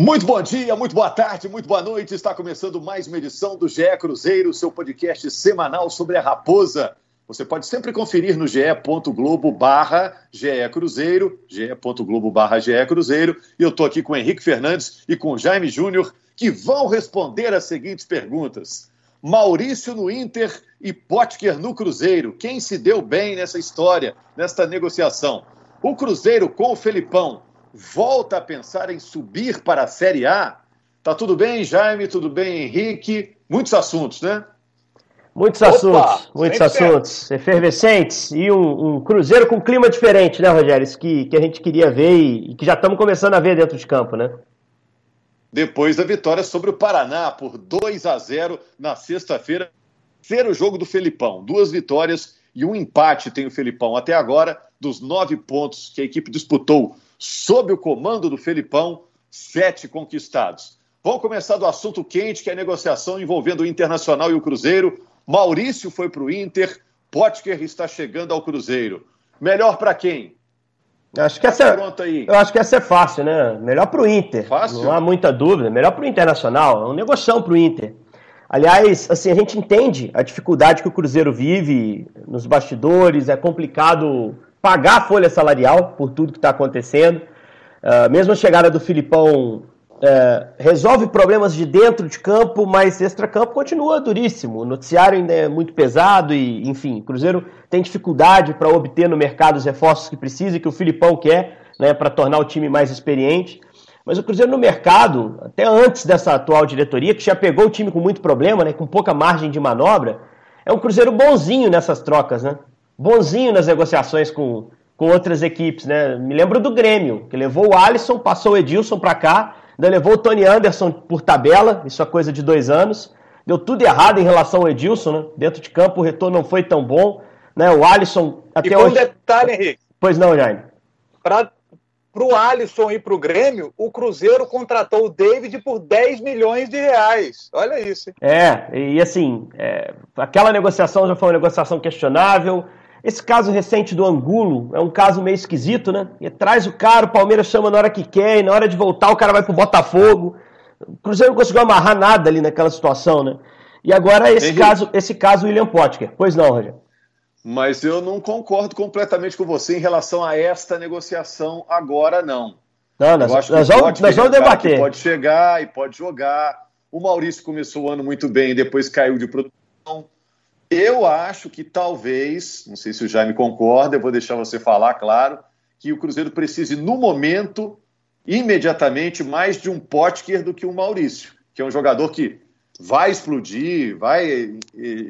Muito bom dia, muito boa tarde, muito boa noite. Está começando mais uma edição do GE Cruzeiro, seu podcast semanal sobre a Raposa. Você pode sempre conferir no ge.globo barra Cruzeiro, ge.globo barra Cruzeiro. E eu estou aqui com o Henrique Fernandes e com o Jaime Júnior, que vão responder as seguintes perguntas. Maurício no Inter e Potker no Cruzeiro. Quem se deu bem nessa história, nesta negociação? O Cruzeiro com o Felipão volta a pensar em subir para a Série A? Tá tudo bem, Jaime? Tudo bem, Henrique? Muitos assuntos, né? Muitos Opa, assuntos, muitos assuntos efervescentes e um, um, Cruzeiro com clima diferente, né, Rogério? Isso que, que a gente queria ver e, e que já estamos começando a ver dentro de campo, né? Depois da vitória sobre o Paraná por 2 a 0 na sexta-feira, ser o jogo do Felipão. Duas vitórias e um empate tem o Felipão até agora, dos nove pontos que a equipe disputou sob o comando do Felipão, sete conquistados. Vamos começar do assunto quente, que é a negociação envolvendo o Internacional e o Cruzeiro. Maurício foi para o Inter, Potker está chegando ao Cruzeiro. Melhor para quem? Acho que essa, é, eu acho que essa é fácil, né? Melhor para o Inter. Fácil? Não há muita dúvida. Melhor para o Internacional. É um negocião para o Inter. Aliás, assim, a gente entende a dificuldade que o Cruzeiro vive nos bastidores. É complicado pagar a folha salarial por tudo que está acontecendo. Uh, mesmo a chegada do Filipão uh, resolve problemas de dentro de campo, mas extra-campo continua duríssimo. O noticiário ainda é muito pesado e, enfim, o Cruzeiro tem dificuldade para obter no mercado os reforços que precisa e que o Filipão quer né, para tornar o time mais experiente. Mas o Cruzeiro no mercado, até antes dessa atual diretoria, que já pegou o time com muito problema, né, com pouca margem de manobra, é um Cruzeiro bonzinho nessas trocas, né? Bonzinho nas negociações com, com outras equipes, né? Me lembro do Grêmio, que levou o Alisson, passou o Edilson para cá, ainda levou o Tony Anderson por tabela, isso é coisa de dois anos. Deu tudo errado em relação ao Edilson, né? Dentro de campo o retorno não foi tão bom. Né? O Alisson até e hoje. um detalhe, Henrique. Pois não, Jaime. Para o Alisson ir para o Grêmio, o Cruzeiro contratou o David por 10 milhões de reais. Olha isso. Hein? É, e assim, é, aquela negociação já foi uma negociação questionável. Esse caso recente do Angulo é um caso meio esquisito, né? E traz o cara, o Palmeiras chama na hora que quer, e na hora de voltar o cara vai pro Botafogo. O Cruzeiro não conseguiu amarrar nada ali naquela situação, né? E agora esse Henrique. caso, esse caso William Potker. Pois não, Roger? Mas eu não concordo completamente com você em relação a esta negociação agora, não. Não, nós, nós vamos, nós vamos debater. Pode chegar e pode jogar. O Maurício começou o ano muito bem, depois caiu de produção. Eu acho que talvez, não sei se o Jaime concorda, eu vou deixar você falar, claro, que o Cruzeiro precise, no momento, imediatamente, mais de um Potker do que um Maurício, que é um jogador que vai explodir, vai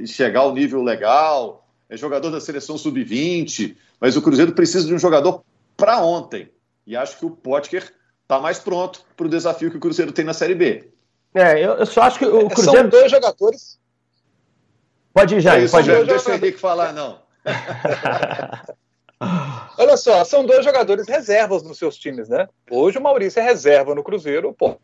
chegar ao nível legal, é jogador da seleção sub-20, mas o Cruzeiro precisa de um jogador para ontem. E acho que o Potker está mais pronto para o desafio que o Cruzeiro tem na Série B. É, eu, eu só acho que o Cruzeiro. São dois jogadores Pode ir, Jair, pode ir. Não deixa o Henrique falar, não. Olha só, são dois jogadores reservas nos seus times, né? Hoje o Maurício é reserva no Cruzeiro, pô,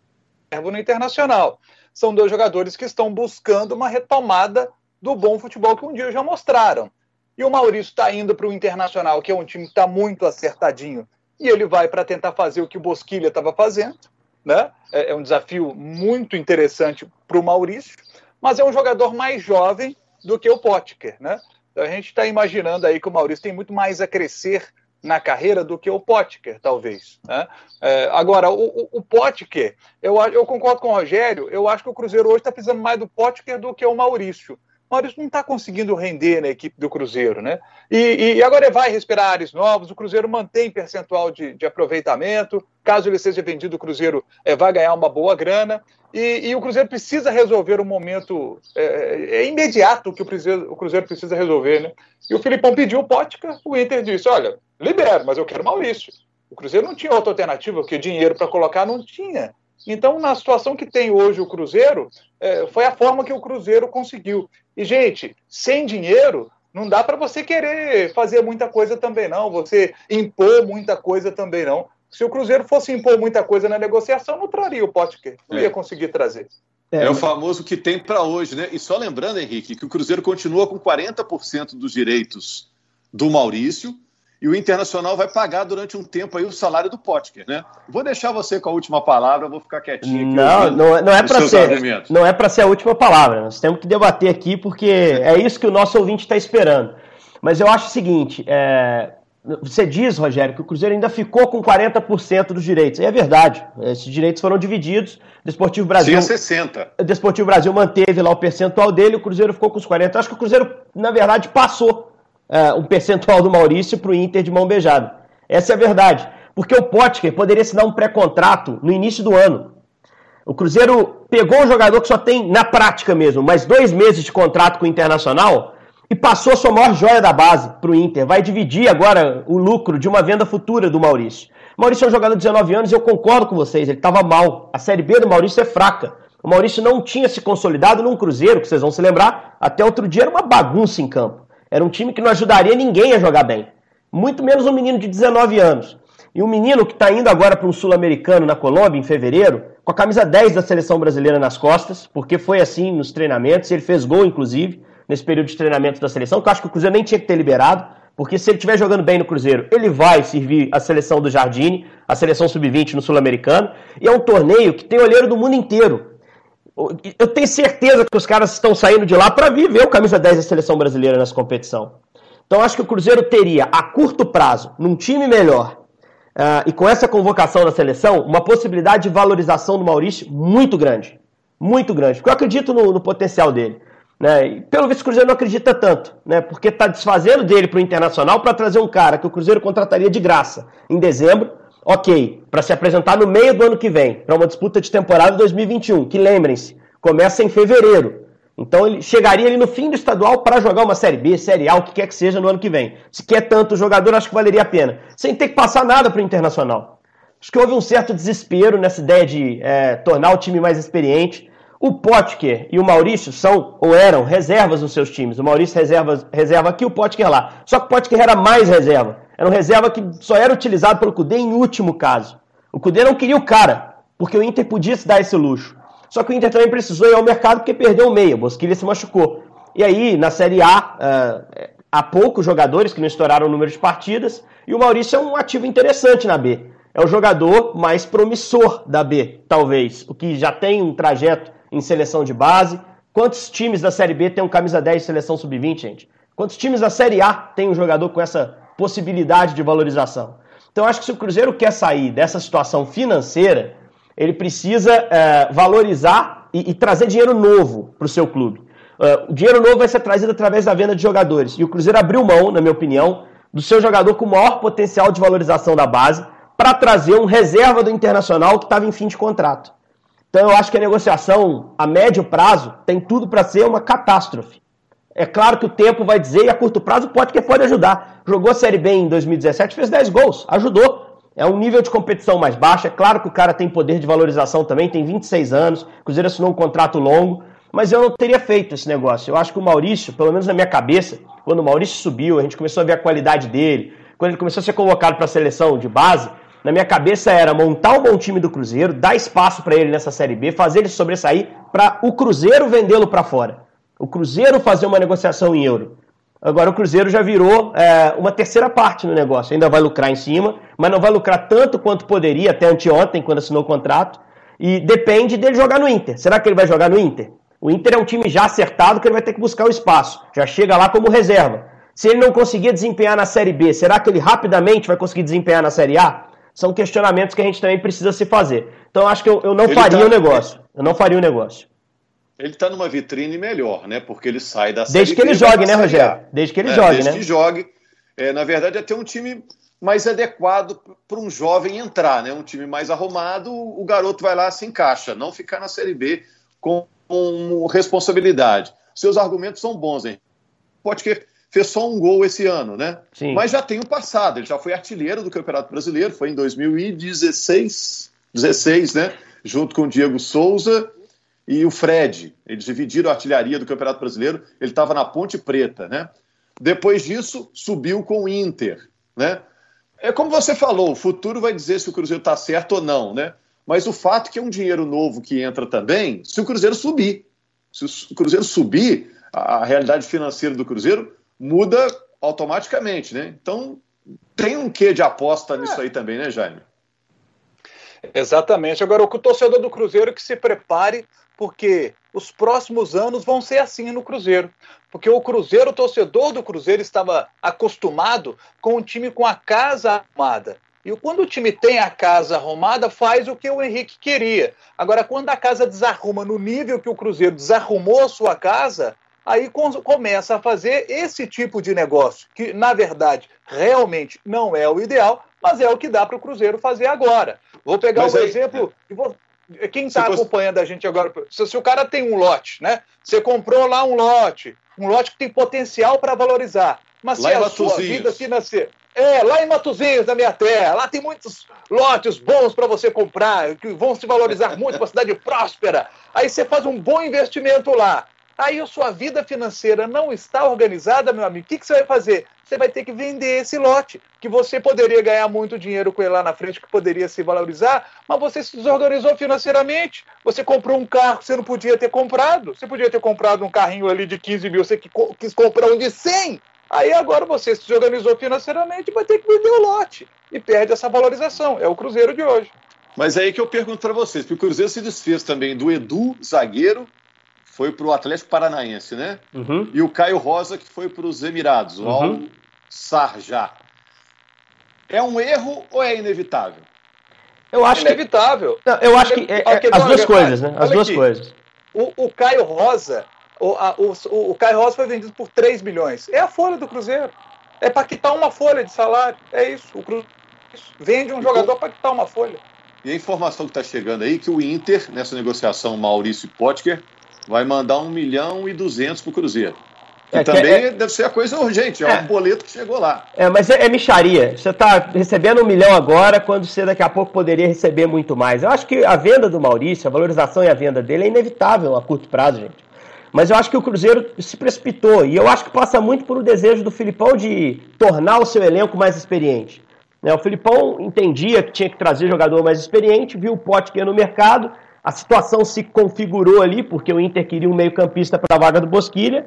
reserva no Internacional. São dois jogadores que estão buscando uma retomada do bom futebol que um dia já mostraram. E o Maurício está indo para o Internacional, que é um time que está muito acertadinho, e ele vai para tentar fazer o que o Bosquilha estava fazendo, né? É, é um desafio muito interessante para o Maurício, mas é um jogador mais jovem do que o Potker, né? Então a gente está imaginando aí que o Maurício tem muito mais a crescer na carreira do que o Potker, talvez. Né? É, agora, o, o, o Potker, eu, eu concordo com o Rogério, eu acho que o Cruzeiro hoje está precisando mais do Potker do que o Maurício. Maurício não está conseguindo render na equipe do Cruzeiro, né? E, e agora vai respirar ares novos, o Cruzeiro mantém percentual de, de aproveitamento, caso ele seja vendido, o Cruzeiro é, vai ganhar uma boa grana, e, e o Cruzeiro precisa resolver um momento é, é imediato que o Cruzeiro, o Cruzeiro, precisa resolver, né? E o Filipão pediu o Pótica, o Inter disse, olha, libero, mas eu quero Maurício. O Cruzeiro não tinha outra alternativa, porque dinheiro para colocar não tinha. Então, na situação que tem hoje o Cruzeiro, é, foi a forma que o Cruzeiro conseguiu. E, gente, sem dinheiro, não dá para você querer fazer muita coisa também, não. Você impor muita coisa também, não. Se o Cruzeiro fosse impor muita coisa na negociação, não traria o Potker. Não é. ia conseguir trazer. É, é o famoso que tem para hoje, né? E só lembrando, Henrique, que o Cruzeiro continua com 40% dos direitos do Maurício e o Internacional vai pagar durante um tempo aí o salário do Potker, né? Vou deixar você com a última palavra, vou ficar quietinho. Não, não, não é para ser, argumentos. não é para ser a última palavra. Nós temos que debater aqui porque é isso que o nosso ouvinte está esperando. Mas eu acho o seguinte, é, você diz, Rogério, que o Cruzeiro ainda ficou com 40% dos direitos. E é verdade. Esses direitos foram divididos. Desportivo Brasil. Sim, 60. O Desportivo Brasil manteve lá o percentual dele, o Cruzeiro ficou com os 40%. Eu acho que o Cruzeiro, na verdade, passou uh, um percentual do Maurício para o Inter de mão beijada. Essa é a verdade. Porque o Potker poderia assinar um pré-contrato no início do ano. O Cruzeiro pegou um jogador que só tem, na prática mesmo, mais dois meses de contrato com o Internacional e passou a sua maior joia da base para o Inter. Vai dividir agora o lucro de uma venda futura do Maurício. O Maurício é um jogador de 19 anos e eu concordo com vocês, ele estava mal. A Série B do Maurício é fraca. O Maurício não tinha se consolidado num Cruzeiro, que vocês vão se lembrar, até outro dia era uma bagunça em campo. Era um time que não ajudaria ninguém a jogar bem. Muito menos um menino de 19 anos. E um menino que está indo agora para um sul-americano na Colômbia, em fevereiro, com a camisa 10 da seleção brasileira nas costas, porque foi assim nos treinamentos, ele fez gol, inclusive, nesse período de treinamento da seleção, que eu acho que o Cruzeiro nem tinha que ter liberado, porque se ele estiver jogando bem no Cruzeiro, ele vai servir a seleção do Jardine, a seleção sub-20 no Sul-Americano, e é um torneio que tem olheiro do mundo inteiro. Eu tenho certeza que os caras estão saindo de lá para viver o camisa 10 da seleção brasileira nessa competição. Então acho que o Cruzeiro teria, a curto prazo, num time melhor, uh, e com essa convocação da seleção, uma possibilidade de valorização do Maurício muito grande. Muito grande. Porque eu acredito no, no potencial dele. Né? E, pelo visto, o Cruzeiro não acredita tanto, né? porque está desfazendo dele para o Internacional para trazer um cara que o Cruzeiro contrataria de graça em dezembro ok, para se apresentar no meio do ano que vem, para uma disputa de temporada 2021, que lembrem-se, começa em fevereiro. Então ele chegaria ali no fim do estadual para jogar uma Série B, Série A, o que quer que seja no ano que vem. Se quer tanto jogador, acho que valeria a pena. Sem ter que passar nada para o Internacional. Acho que houve um certo desespero nessa ideia de é, tornar o time mais experiente. O Potker e o Maurício são, ou eram, reservas nos seus times. O Maurício reserva, reserva aqui, o Potker lá. Só que o Potker era mais reserva. Era um reserva que só era utilizado pelo Cudê em último caso. O Cudê não queria o cara, porque o Inter podia se dar esse luxo. Só que o Inter também precisou ir ao mercado porque perdeu o meio. O Bosquilha se machucou. E aí, na Série A, uh, há poucos jogadores que não estouraram o número de partidas. E o Maurício é um ativo interessante na B. É o jogador mais promissor da B, talvez. O que já tem um trajeto em seleção de base. Quantos times da Série B tem um camisa 10 de seleção sub-20, gente? Quantos times da Série A tem um jogador com essa possibilidade de valorização. Então, acho que se o Cruzeiro quer sair dessa situação financeira, ele precisa é, valorizar e, e, trazer dinheiro novo para o seu clube. Uh, o dinheiro novo vai ser trazido através da venda de jogadores. E o Cruzeiro abriu mão, na minha opinião, do seu jogador com maior potencial de valorização da base para trazer um reserva do Internacional que estava em fim de contrato. Então eu acho que a negociação a médio prazo tem tudo para ser uma catástrofe. É claro que o tempo vai dizer e a curto prazo pode que pode ajudar. Jogou a Série B em 2017, fez 10 gols, ajudou. É um nível de competição mais baixo. É claro que o cara tem poder de valorização também, tem 26 anos. O Cruzeiro assinou um contrato longo, mas eu não teria feito esse negócio. Eu acho que o Maurício, pelo menos na minha cabeça, quando o Maurício subiu, a gente começou a ver a qualidade dele, quando ele começou a ser convocado para a seleção de base, na minha cabeça era montar um bom time do Cruzeiro, dar espaço para ele nessa Série B, fazer ele sobressair para o Cruzeiro vendê-lo para fora o Cruzeiro fazer uma negociação em euro. Agora o Cruzeiro já virou é, uma terceira parte no negócio. Ainda vai lucrar em cima, mas não vai lucrar tanto quanto poderia até anteontem, quando assinou o contrato. E depende dele jogar no Inter. Será que ele vai jogar no Inter? O Inter é um time já acertado que ele vai ter que buscar o espaço. Já chega lá como reserva. Se ele não conseguir desempenhar na Série B, será que ele rapidamente vai conseguir desempenhar na Série A? São questionamentos que a gente também precisa se fazer. Então acho que eu, eu não ele faria tá... o negócio. Eu não faria o negócio ele está numa vitrine melhor, né? Porque ele sai da Desde que ele jogue, né, Rogério? Desde que ele é, jogue, desde né? Desde que jogue. É, na verdade, é ter um time mais adequado para um jovem entrar, né? Um time mais arrumado, o garoto vai lá se encaixa, não ficar na Série B com, com responsabilidade. Seus argumentos são bons, hein? Pode que fez só um gol esse ano, né? Sim. Mas já tem o passado, ele já foi artilheiro do Campeonato Brasileiro, foi em 2016, 16, né? Junto com o Diego Souza e o Fred. Eles dividiram a artilharia do Campeonato Brasileiro, ele estava na Ponte Preta, né? Depois disso, subiu com o Inter, né? É como você falou, o futuro vai dizer se o Cruzeiro está certo ou não, né? Mas o fato é que é um dinheiro novo que entra também, se o Cruzeiro subir. Se o Cruzeiro subir, a realidade financeira do Cruzeiro muda automaticamente, né? Então, tem um quê de aposta nisso aí também, né, Jaime? Exatamente. Agora, o torcedor do Cruzeiro que se prepare, porque os próximos anos vão ser assim no Cruzeiro. Porque o Cruzeiro, o torcedor do Cruzeiro estava acostumado com um time com a casa arrumada. E quando o time tem a casa arrumada, faz o que o Henrique queria. Agora, quando a casa desarruma no nível que o Cruzeiro desarrumou a sua casa, aí começa a fazer esse tipo de negócio, que na verdade realmente não é o ideal, mas é o que dá para o Cruzeiro fazer agora. Vou pegar mas um aí, exemplo. É. Quem está acompanhando a gente agora, se, se, o cara tem um lote, né? Você comprou lá um lote, um lote que tem potencial para valorizar, mas lá se a sua vida financeira. É, lá em Matozinhos, na minha terra, lá tem muitos lotes bons para você comprar, que vão se valorizar muito, uma cidade próspera. Aí você faz um bom investimento lá. Aí a sua vida financeira não está organizada, meu amigo. O que, que você vai fazer? Você vai ter que vender esse lote, que você poderia ganhar muito dinheiro com ele lá na frente, que poderia se valorizar, mas você se desorganizou financeiramente. Você comprou um carro que você não podia ter comprado. Você podia ter comprado um carrinho ali de 15 mil, você quis comprar um de 100. Aí agora você se desorganizou financeiramente e vai ter que vender o lote. E perde essa valorização. É o Cruzeiro de hoje. Mas é aí que eu pergunto para vocês, porque o Cruzeiro se desfez também do Edu, zagueiro, foi para o Atlético Paranaense, né? Uhum. E o Caio Rosa, que foi para os Emirados, o uhum. Al Sarjá. É um erro ou é inevitável? Eu acho inevitável. Que, não, eu acho que é, é, as duas coisas, né? As duas aqui. coisas. O, o, Caio Rosa, o, a, o, o Caio Rosa foi vendido por 3 milhões. É a folha do Cruzeiro. É para quitar uma folha de salário. É isso. O Cruzeiro vende um jogador para quitar uma folha. E a informação que está chegando aí que o Inter, nessa negociação Maurício Potker, vai mandar 1 milhão e 200 para o Cruzeiro. E é, também é, deve ser a coisa urgente, é, é, um boleto que chegou lá. É, mas é, é micharia. Você está recebendo um milhão agora, quando você daqui a pouco poderia receber muito mais. Eu acho que a venda do Maurício, a valorização e a venda dele é inevitável a curto prazo, gente. Mas eu acho que o Cruzeiro se precipitou. E eu acho que passa muito por o desejo do Filipão de tornar o seu elenco mais experiente. Né, o Filipão entendia que tinha que trazer jogador mais experiente, viu o Pote que ia no mercado a situação se configurou ali, porque o Inter queria um meio-campista para a vaga do Bosquilha,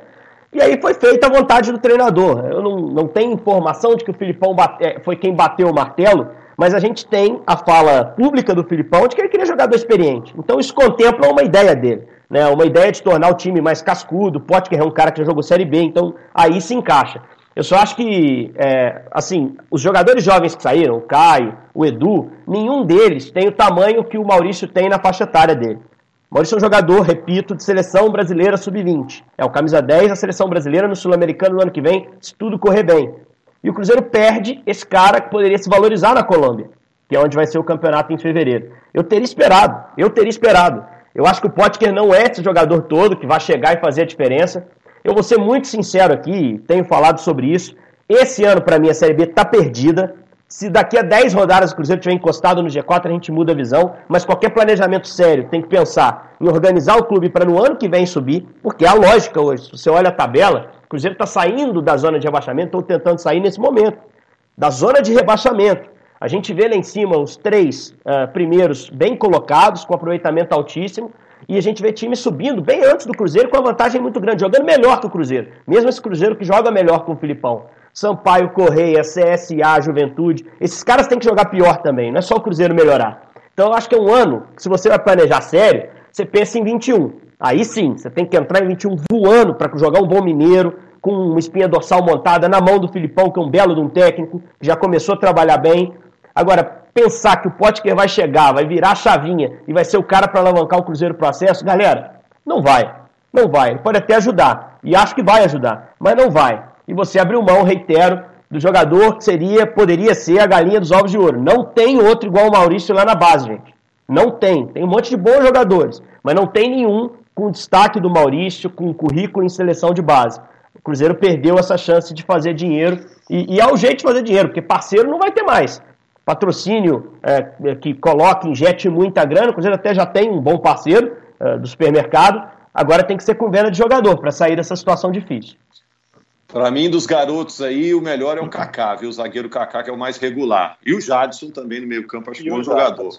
e aí foi feita a vontade do treinador. Eu não, não tenho informação de que o Filipão bate, é, foi quem bateu o martelo, mas a gente tem a fala pública do Filipão de que ele queria jogador experiente. Então isso contempla uma ideia dele, né? uma ideia de tornar o time mais cascudo. Pode que é um cara que já jogou Série B, então aí se encaixa. Eu só acho que, é, assim, os jogadores jovens que saíram, o Caio, o Edu, nenhum deles tem o tamanho que o Maurício tem na faixa etária dele. O Maurício é um jogador, repito, de seleção brasileira sub-20. É o camisa 10 da seleção brasileira no Sul-Americano no ano que vem, se tudo correr bem. E o Cruzeiro perde esse cara que poderia se valorizar na Colômbia, que é onde vai ser o campeonato em fevereiro. Eu teria esperado, eu teria esperado. Eu acho que o Potker não é esse jogador todo que vai chegar e fazer a diferença. Eu vou ser muito sincero aqui, tenho falado sobre isso. Esse ano, para mim, a Série B está perdida. Se daqui a 10 rodadas o Cruzeiro tiver encostado no G4, a gente muda a visão. Mas qualquer planejamento sério tem que pensar em organizar o clube para no ano que vem subir, porque é a lógica hoje. Se você olha a tabela, o Cruzeiro está saindo da zona de rebaixamento, ou tentando sair nesse momento. Da zona de rebaixamento. A gente vê lá em cima os três uh, primeiros bem colocados, com aproveitamento altíssimo. E a gente vê time subindo bem antes do Cruzeiro, com uma vantagem muito grande, jogando melhor que o Cruzeiro. Mesmo esse Cruzeiro que joga melhor com o Filipão. Sampaio, Correia, CSA, Juventude. Esses caras têm que jogar pior também, não é só o Cruzeiro melhorar. Então eu acho que é um ano que, se você vai planejar sério, você pensa em 21. Aí sim, você tem que entrar em 21 voando para jogar um bom mineiro, com uma espinha dorsal montada na mão do Filipão, que é um belo de um técnico, que já começou a trabalhar bem. Agora, pensar que o Potker vai chegar, vai virar a chavinha e vai ser o cara para alavancar o Cruzeiro processo, galera, não vai. Não vai. Ele pode até ajudar. E acho que vai ajudar, mas não vai. E você abriu mão, reitero, do jogador que seria, poderia ser a galinha dos ovos de ouro. Não tem outro igual o Maurício lá na base, gente. Não tem. Tem um monte de bons jogadores, mas não tem nenhum com destaque do Maurício, com currículo em seleção de base. O Cruzeiro perdeu essa chance de fazer dinheiro e, e é o jeito de fazer dinheiro, porque parceiro não vai ter mais patrocínio é, é, que coloque, injete muita grana. O Cruzeiro até já tem um bom parceiro é, do supermercado. Agora tem que ser com venda de jogador para sair dessa situação difícil. Para mim, dos garotos aí, o melhor é o Kaká, viu? O zagueiro Kaká, que é o mais regular. E o Jadson também no meio-campo, acho que é um jogador.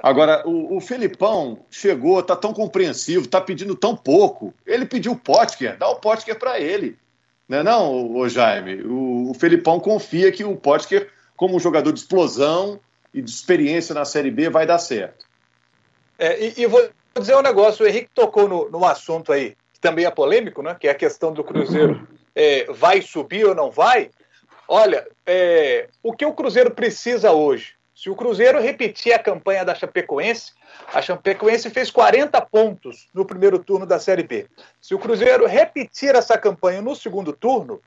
Agora, o, o Felipão chegou, tá tão compreensivo, tá pedindo tão pouco. Ele pediu o Potker, dá o Potker para ele. Não é não, o Jaime? O, o Felipão confia que o Potker, como um jogador de explosão e de experiência na Série B, vai dar certo. É, e, e, vou dizer um negócio, o Henrique tocou no, no assunto aí, que também é polêmico, né? Que é a questão do Cruzeiro é, vai subir ou não vai. Olha, é, o que o Cruzeiro precisa hoje? Se o Cruzeiro repetir a campanha da Chapecoense, a Chapecoense fez 40 pontos no primeiro turno da Série B. Se o Cruzeiro repetir essa campanha no segundo turno,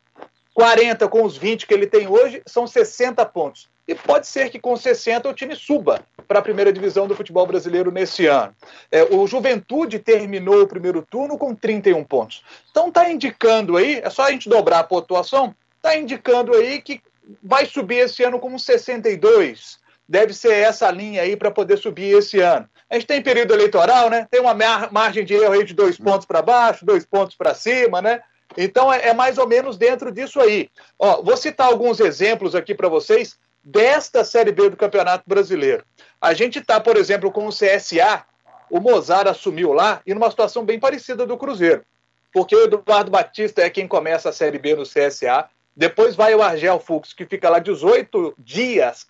40 com os 20 que ele tem hoje, são 60 pontos. E pode ser que com 60 o time suba para a primeira divisão do futebol brasileiro nesse ano. É, o Juventude terminou o primeiro turno com 31 pontos. Então está indicando aí, é só a gente dobrar a pontuação, está indicando aí que vai subir esse ano com 62. Deve ser essa linha aí para poder subir esse ano. A gente tem período eleitoral, né? Tem uma margem de erro aí de dois pontos para baixo, dois pontos para cima, né? Então é, é, mais ou menos dentro disso aí. Ó, vou citar alguns exemplos aqui para vocês desta Série B do Campeonato Brasileiro. A gente está, por exemplo, com o CSA, o Mozart assumiu lá e numa situação bem parecida do Cruzeiro. Porque o Eduardo Batista é quem começa a Série B no CSA, depois vai o Argel Fux, que fica lá 18 dias,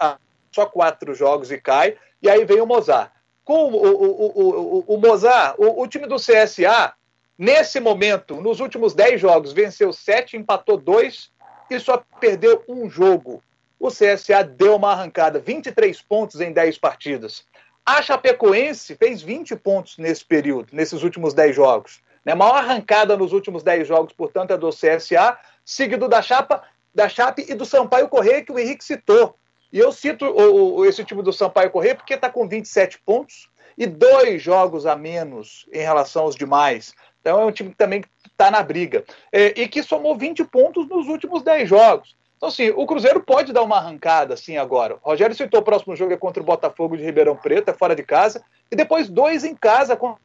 só quatro jogos e cai, e aí vem o Mozart com o, o, o, o, Mozart, o, o time do CSA, nesse momento, nos últimos 10 jogos, venceu 7, empatou 2 e só perdeu um jogo. O CSA deu uma arrancada, 23 pontos em 10 partidas. A Chapecoense fez 20 pontos nesse período, nesses últimos 10 jogos. Né? Maior arrancada nos últimos 10 jogos, portanto, é do CSA, seguido da Chapa, da Chape e do Sampaio Correia, que o Henrique citou. E eu cito o, o, esse time do Sampaio Corrêa porque está com 27 pontos e dois jogos a menos em relação aos demais. Então é um time que também está na briga. É, e que somou 20 pontos nos últimos 10 jogos. Então, assim, o Cruzeiro pode dar uma arrancada assim agora. O Rogério citou o próximo jogo é contra o Botafogo de Ribeirão Preto, é fora de casa. E depois dois em casa com o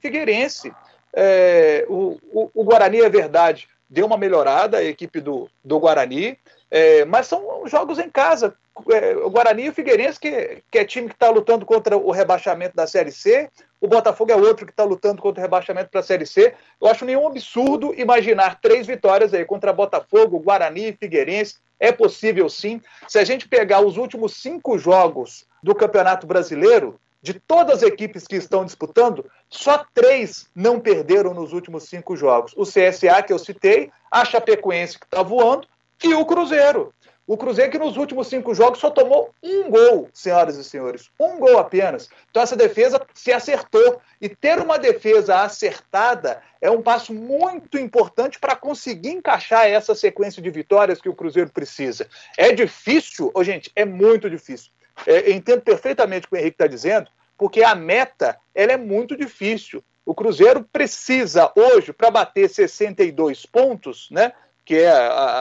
Figueirense. É, o, o, o Guarani, é verdade, deu uma melhorada, a equipe do, do Guarani. É, mas são jogos em casa. É, o Guarani e o Figueirense, que, que é time que está lutando contra o rebaixamento da Série C. O Botafogo é outro que está lutando contra o rebaixamento para a Série C. Eu acho nenhum absurdo imaginar três vitórias aí contra Botafogo, Guarani e Figueirense. É possível sim. Se a gente pegar os últimos cinco jogos do Campeonato Brasileiro, de todas as equipes que estão disputando, só três não perderam nos últimos cinco jogos. O CSA, que eu citei, a Chapecoense, que está voando, e o Cruzeiro. O Cruzeiro que nos últimos cinco jogos só tomou um gol, senhoras e senhores. Um gol apenas. Então essa defesa se acertou. E ter uma defesa acertada é um passo muito importante para conseguir encaixar essa sequência de vitórias que o Cruzeiro precisa. É difícil, oh, gente, é muito difícil. É, entendo perfeitamente o que o Henrique está dizendo, porque a meta ela é muito difícil. O Cruzeiro precisa hoje, para bater 62 pontos, né? Que é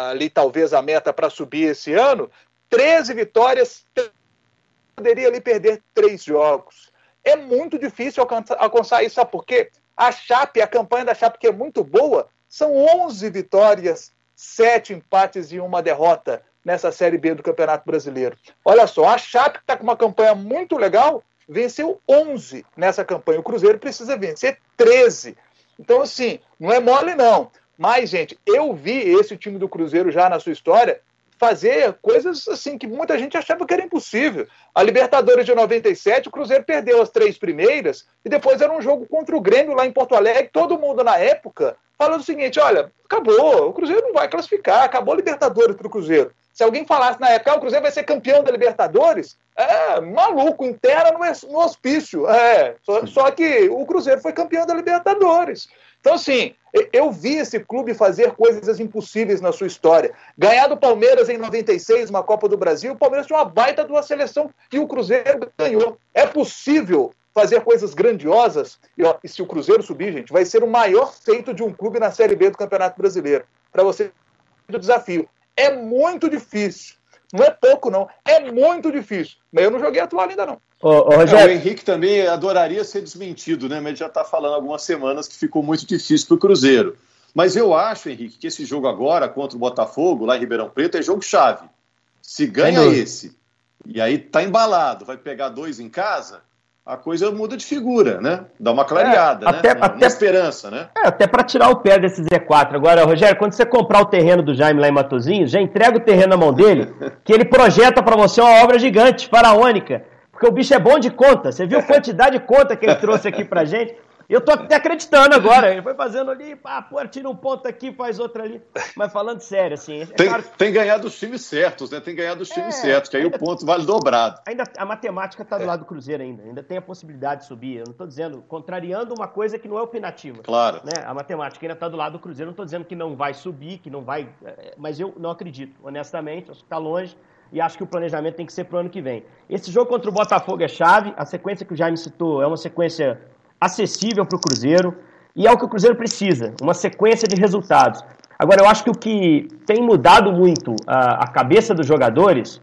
ali talvez a meta para subir esse ano, 13 vitórias, poderia ali perder três jogos. É muito difícil alcançar isso, sabe por quê? A Chape, a campanha da Chape, que é muito boa, são 11 vitórias, 7 empates e uma derrota nessa Série B do Campeonato Brasileiro. Olha só, a Chape, está com uma campanha muito legal, venceu 11 nessa campanha. O Cruzeiro precisa vencer 13. Então, assim, não é mole, não. Mas, gente, eu vi esse time do Cruzeiro já na sua história fazer coisas assim que muita gente achava que era impossível. A Libertadores de 97, o Cruzeiro perdeu as três primeiras e depois era um jogo contra o Grêmio lá em Porto Alegre. Todo mundo na época falando o seguinte: olha, acabou, o Cruzeiro não vai classificar, acabou a Libertadores para o Cruzeiro. Se alguém falasse na época, ah, o Cruzeiro vai ser campeão da Libertadores, é maluco, inteira no, no hospício. É, só, só que o Cruzeiro foi campeão da Libertadores. Então, assim, eu vi esse clube fazer coisas impossíveis na sua história. Ganhar do Palmeiras em 96, uma Copa do Brasil, o Palmeiras tinha uma baita de uma seleção e o Cruzeiro ganhou. É possível fazer coisas grandiosas. E, ó, e se o Cruzeiro subir, gente, vai ser o maior feito de um clube na Série B do Campeonato Brasileiro. Para você, o desafio. É muito difícil. Não é pouco, não. É muito difícil. Mas eu não joguei a toalha ainda, não. Ô, ô, é, o Henrique também adoraria ser desmentido, né? Mas ele já está falando algumas semanas que ficou muito difícil para o Cruzeiro. Mas eu acho, Henrique, que esse jogo agora contra o Botafogo, lá em Ribeirão Preto, é jogo-chave. Se ganha esse, e aí tá embalado, vai pegar dois em casa, a coisa muda de figura, né? Dá uma clareada, é, até, né? Uma, até, uma esperança, né? É, até para tirar o pé desse Z4. Agora, Rogério, quando você comprar o terreno do Jaime lá em Matozinho, já entrega o terreno na mão dele, que ele projeta para você uma obra gigante, faraônica. Porque o bicho é bom de conta. Você viu a quantidade de conta que ele trouxe aqui pra gente? Eu tô até acreditando agora. Ele foi fazendo ali, pá, pô, tira um ponto aqui, faz outro ali. Mas falando sério, assim. É tem, claro... tem ganhado os times certos, né? Tem ganhado os times é, certos, que aí ainda, o ponto vale dobrado. Ainda a matemática tá do lado do Cruzeiro ainda. Ainda tem a possibilidade de subir. Eu não tô dizendo, contrariando uma coisa que não é opinativa. Claro. Né? A matemática ainda tá do lado do Cruzeiro. Não tô dizendo que não vai subir, que não vai. É, mas eu não acredito, honestamente. Acho que tá longe e acho que o planejamento tem que ser para o ano que vem. Esse jogo contra o Botafogo é chave, a sequência que o Jaime citou é uma sequência acessível para o Cruzeiro e é o que o Cruzeiro precisa, uma sequência de resultados. Agora, eu acho que o que tem mudado muito a, a cabeça dos jogadores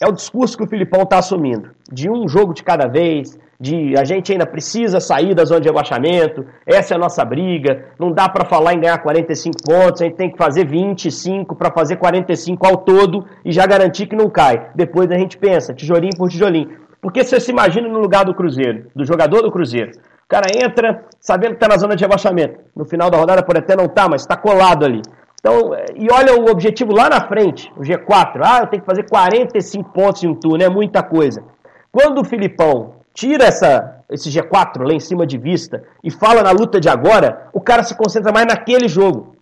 é o discurso que o Filipão está assumindo, de um jogo de cada vez, de a gente ainda precisa sair da zona de rebaixamento, essa é a nossa briga, não dá para falar em ganhar 45 pontos, a gente tem que fazer 25 para fazer 45 ao todo e já garantir que não cai. Depois a gente pensa, tijolinho por tijolinho. Porque você se imagina no lugar do Cruzeiro, do jogador do Cruzeiro. O cara entra sabendo que está na zona de rebaixamento. No final da rodada pode até não estar, tá, mas está colado ali. Então, e olha o objetivo lá na frente, o G4. Ah, eu tenho que fazer 45 pontos em um turno, é muita coisa. Quando o Filipão tira essa, esse G4 lá em cima de vista e fala na luta de agora, o cara se concentra mais naquele jogo.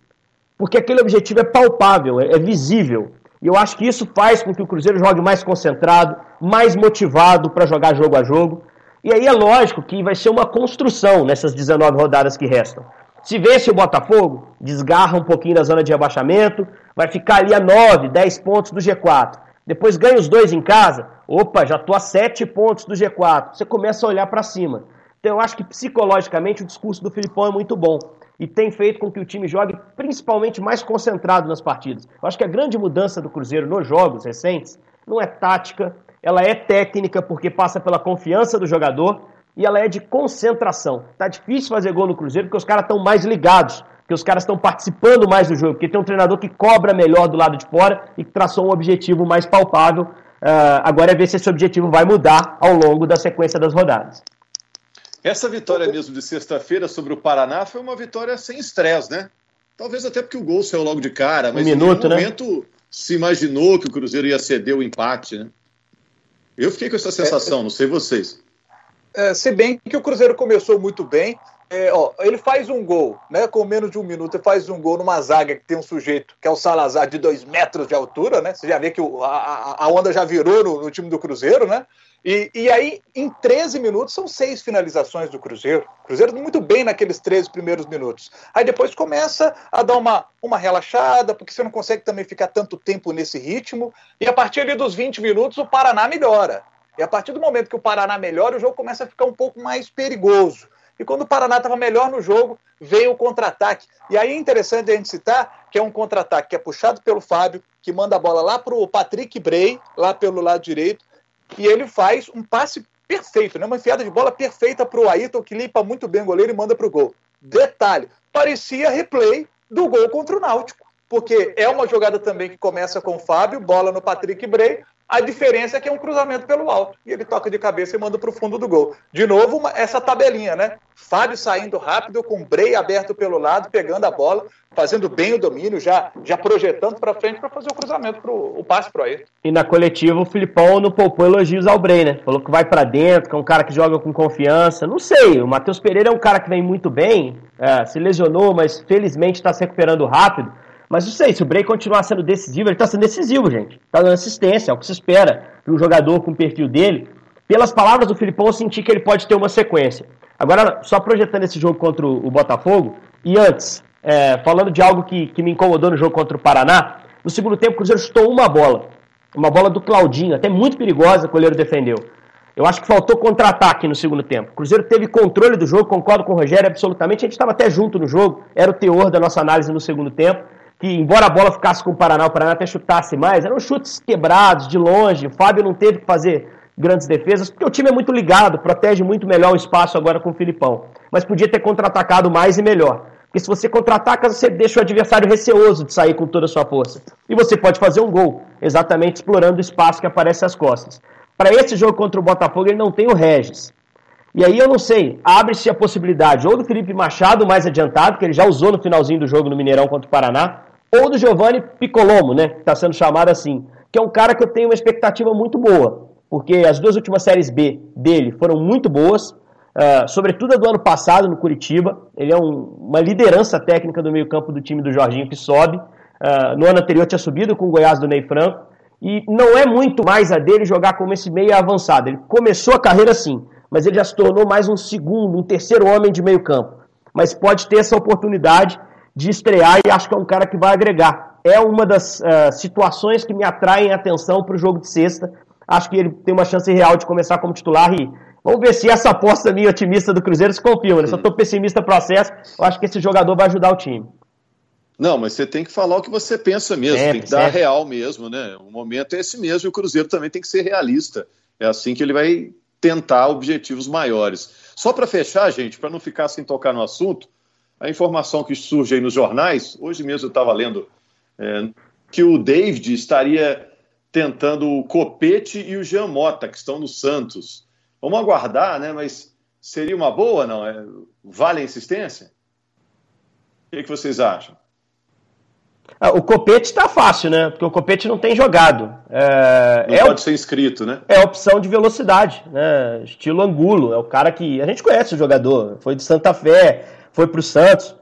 Porque aquele objetivo é palpável, é, é visível. E eu acho que isso faz com que o Cruzeiro jogue mais concentrado, mais motivado para jogar jogo a jogo. E aí é lógico que vai ser uma construção nessas 19 rodadas que restam. Se vence o Botafogo, desgarra um pouquinho da zona de rebaixamento, vai ficar ali a 9, 10 pontos do G4. Depois ganha os dois em casa, opa, já estou a 7 pontos do G4. Você começa a olhar para cima. Então eu acho que psicologicamente o discurso do Filipão é muito bom e tem feito com que o time jogue principalmente mais concentrado nas partidas. Eu acho que a grande mudança do Cruzeiro nos jogos recentes não é tática, ela é técnica porque passa pela confiança do jogador e ela é de concentração. Tá difícil fazer gol no Cruzeiro porque os caras estão mais ligados, porque os caras estão participando mais do jogo, porque tem um treinador que cobra melhor do lado de fora e que traçou um objetivo mais palpável. Uh, agora é ver se esse objetivo vai mudar ao longo da sequência das rodadas. Essa vitória mesmo de sexta-feira sobre o Paraná foi uma vitória sem estresse, né? Talvez até porque o gol saiu logo de cara, mas um minuto, em nenhum né? momento se imaginou que o Cruzeiro ia ceder o empate, né? Eu fiquei com essa sensação, é, não sei vocês. É, se bem que o Cruzeiro começou muito bem, é, ó, ele faz um gol, né? Com menos de um minuto, ele faz um gol numa zaga que tem um sujeito, que é o Salazar, de dois metros de altura, né? Você já vê que o, a, a, onda já virou no, no, time do Cruzeiro, né? E, e aí, em 13 minutos, são seis finalizações do Cruzeiro. O Cruzeiro muito bem naqueles 13 primeiros minutos. Aí depois começa a dar uma, uma relaxada, porque você não consegue também ficar tanto tempo nesse ritmo. E a partir ali dos 20 minutos, o Paraná melhora. E a partir do momento que o Paraná melhora, o jogo começa a ficar um pouco mais perigoso. E quando o Paraná estava melhor no jogo, veio o contra-ataque. E aí é interessante a gente citar que é um contra-ataque que é puxado pelo Fábio, que manda a bola lá para o Patrick Bray, lá pelo lado direito, e ele faz um passe perfeito, né? uma enfiada de bola perfeita para o Ayrton, que limpa muito bem o goleiro e manda para o gol. Detalhe, parecia replay do gol contra o Náutico, porque é uma jogada também que começa com o Fábio, bola no Patrick Bray, a diferença é que é um cruzamento pelo alto. E ele toca de cabeça e manda para o fundo do gol. De novo, uma, essa tabelinha, né? Fábio saindo rápido, com o Brei aberto pelo lado, pegando a bola, fazendo bem o domínio, já, já projetando para frente para fazer o cruzamento, pro, o passe para ele. E na coletiva, o Filipão não poupou elogios ao Brei, né? Falou que vai para dentro, que é um cara que joga com confiança. Não sei, o Matheus Pereira é um cara que vem muito bem, é, se lesionou, mas felizmente está se recuperando rápido. Mas não sei, se o Bray continuar sendo decisivo, ele está sendo decisivo, gente. Está dando assistência, é o que se espera de um jogador com o perfil dele. Pelas palavras do Filipão, eu senti que ele pode ter uma sequência. Agora, só projetando esse jogo contra o Botafogo, e antes, é, falando de algo que, que me incomodou no jogo contra o Paraná, no segundo tempo o Cruzeiro chutou uma bola. Uma bola do Claudinho, até muito perigosa, o goleiro defendeu. Eu acho que faltou contra-ataque no segundo tempo. O Cruzeiro teve controle do jogo, concordo com o Rogério absolutamente. A gente estava até junto no jogo, era o teor da nossa análise no segundo tempo que embora a bola ficasse com o Paraná, o Paraná até chutasse mais, eram chutes quebrados, de longe. O Fábio não teve que fazer grandes defesas, porque o time é muito ligado, protege muito melhor o espaço agora com o Filipão. Mas podia ter contra-atacado mais e melhor. Porque se você contra-ataca, você deixa o adversário receoso de sair com toda a sua força. E você pode fazer um gol, exatamente explorando o espaço que aparece às costas. Para esse jogo contra o Botafogo, ele não tem o Regis. E aí eu não sei, abre-se a possibilidade ou do Felipe Machado mais adiantado, que ele já usou no finalzinho do jogo no Mineirão contra o Paraná, ou do Giovanni Piccolomo, né, que está sendo chamado assim, que é um cara que eu tenho uma expectativa muito boa, porque as duas últimas séries B dele foram muito boas, uh, sobretudo a do ano passado no Curitiba, ele é um, uma liderança técnica do meio campo do time do Jorginho que sobe, uh, no ano anterior tinha subido com o Goiás do Ney Franco, e não é muito mais a dele jogar como esse meio avançado, ele começou a carreira assim, mas ele já se tornou mais um segundo, um terceiro homem de meio campo, mas pode ter essa oportunidade de estrear e acho que é um cara que vai agregar. É uma das uh, situações que me atraem a atenção para o jogo de sexta. Acho que ele tem uma chance real de começar como titular e vamos ver se essa aposta minha otimista do Cruzeiro se confirma. Né? Estou pessimista no processo, eu acho que esse jogador vai ajudar o time. Não, mas você tem que falar o que você pensa mesmo, sempre, tem que dar real mesmo, né? O momento é esse mesmo e o Cruzeiro também tem que ser realista. É assim que ele vai tentar objetivos maiores. Só para fechar, gente, para não ficar sem tocar no assunto, a informação que surge aí nos jornais, hoje mesmo eu estava lendo é, que o David estaria tentando o Copete e o Jean Mota, que estão no Santos. Vamos aguardar, né? Mas seria uma boa, não? É, vale a insistência? O que, que vocês acham? Ah, o Copete está fácil, né? Porque o Copete não tem jogado. É, não é pode ser inscrito, né? É opção de velocidade, né? Estilo Angulo. É o cara que. A gente conhece o jogador. Foi de Santa Fé, foi para o Santos.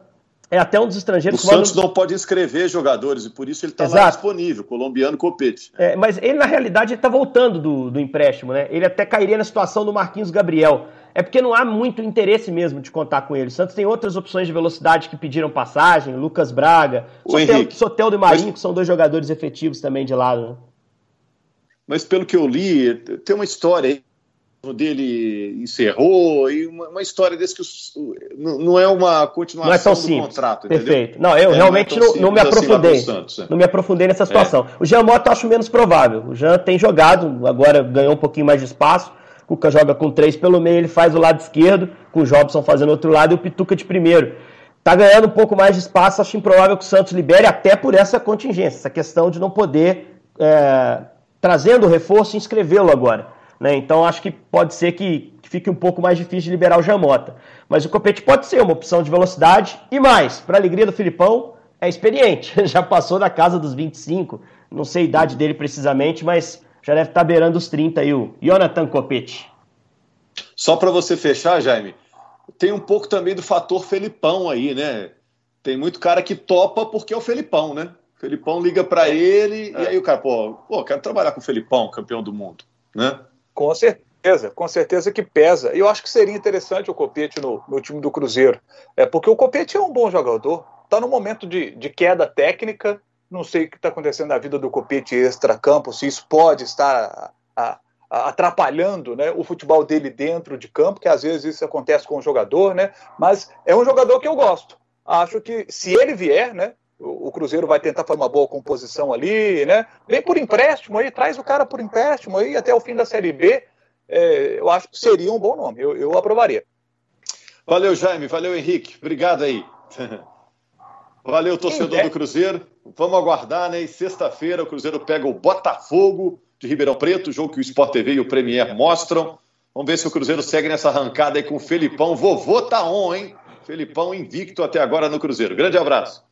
É até um dos estrangeiros. O Santos não pode inscrever jogadores e por isso ele está lá disponível, colombiano Copete. É, mas ele, na realidade, está voltando do, do empréstimo, né? Ele até cairia na situação do Marquinhos Gabriel. É porque não há muito interesse mesmo de contar com ele. O Santos tem outras opções de velocidade que pediram passagem, Lucas Braga, Sotel, Soteldo e Marinho, mas... que são dois jogadores efetivos também de lado. Né? Mas pelo que eu li, tem uma história aí dele encerrou e uma, uma história desse que não é uma continuação não é tão simples. do contrato, Perfeito. Não, eu é, realmente não, é não, não, me assim aprofundei. Assim Santos, é. Não me aprofundei nessa situação. É. O Jean Mota eu acho menos provável. O Jean tem jogado, agora ganhou um pouquinho mais de espaço. O Cuca joga com três pelo meio, ele faz o lado esquerdo, com o Jobson fazendo outro lado e o Pituca de primeiro. Tá ganhando um pouco mais de espaço, acho improvável que o Santos libere, até por essa contingência, essa questão de não poder, é, trazendo o reforço, inscrevê-lo agora. Né? Então acho que pode ser que, que fique um pouco mais difícil de liberar o Jamota. Mas o Copete pode ser uma opção de velocidade e mais, para alegria do Filipão, é experiente. Já passou da casa dos 25, não sei a idade dele precisamente, mas já deve estar tá beirando os 30 aí, o Jonathan Copete. Só para você fechar, Jaime, tem um pouco também do fator Felipão aí, né? Tem muito cara que topa porque é o Felipão, né? O Felipão liga para ele é. e aí o cara, pô, pô, quero trabalhar com o Felipão, campeão do mundo, né? Com certeza, com certeza que pesa. E eu acho que seria interessante o Copete no, no time do Cruzeiro. É porque o Copete é um bom jogador, está no momento de, de queda técnica. Não sei o que está acontecendo na vida do Copete extra-campo, se isso pode estar a, a, atrapalhando né, o futebol dele dentro de campo, que às vezes isso acontece com o jogador, né? Mas é um jogador que eu gosto. Acho que se ele vier, né? O Cruzeiro vai tentar fazer uma boa composição ali, né? Vem por empréstimo aí, traz o cara por empréstimo aí até o fim da Série B. É, eu acho que seria um bom nome, eu, eu aprovaria. Valeu, Jaime, valeu, Henrique, obrigado aí. Valeu, torcedor do Cruzeiro. Vamos aguardar, né? Sexta-feira o Cruzeiro pega o Botafogo de Ribeirão Preto, jogo que o Sport TV e o Premier mostram. Vamos ver se o Cruzeiro segue nessa arrancada aí com o Felipão. Vovô tá on, hein? Felipão invicto até agora no Cruzeiro. Grande abraço.